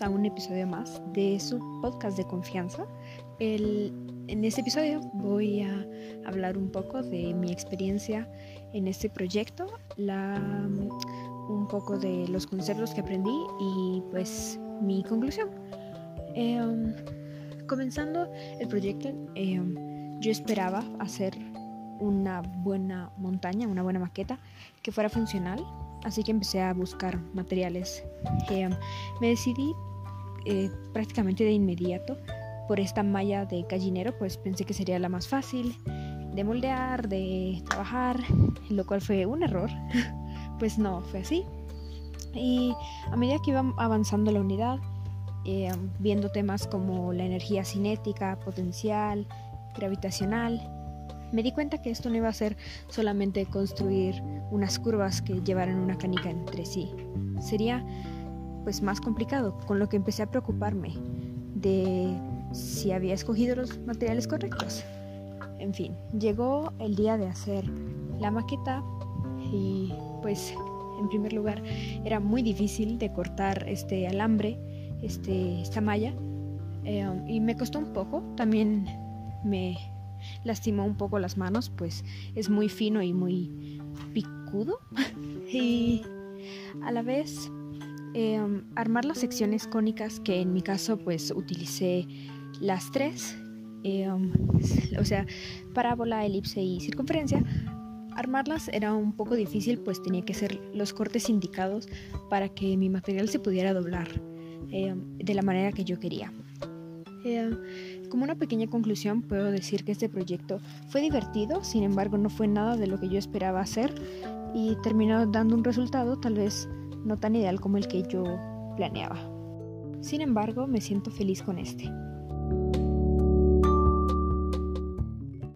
a un episodio más de su podcast de confianza. en este episodio voy a hablar un poco de mi experiencia en este proyecto, un poco de los conceptos que aprendí y pues mi conclusión. Em, comenzando el proyecto, em, yo esperaba hacer una buena montaña, una buena maqueta que fuera funcional así que empecé a buscar materiales. Eh, me decidí eh, prácticamente de inmediato por esta malla de gallinero, pues pensé que sería la más fácil de moldear, de trabajar, lo cual fue un error. pues no, fue así. Y a medida que iba avanzando la unidad, eh, viendo temas como la energía cinética, potencial, gravitacional, me di cuenta que esto no iba a ser solamente construir unas curvas que llevaran una canica entre sí. Sería pues más complicado, con lo que empecé a preocuparme de si había escogido los materiales correctos. En fin, llegó el día de hacer la maqueta y pues en primer lugar era muy difícil de cortar este alambre, este, esta malla eh, y me costó un poco. También me lastimó un poco las manos, pues es muy fino y muy picudo. y a la vez em, armar las secciones cónicas, que en mi caso pues utilicé las tres, em, o sea, parábola, elipse y circunferencia. Armarlas era un poco difícil, pues tenía que ser los cortes indicados para que mi material se pudiera doblar em, de la manera que yo quería. Como una pequeña conclusión puedo decir que este proyecto fue divertido, sin embargo no fue nada de lo que yo esperaba hacer y terminó dando un resultado tal vez no tan ideal como el que yo planeaba. Sin embargo, me siento feliz con este.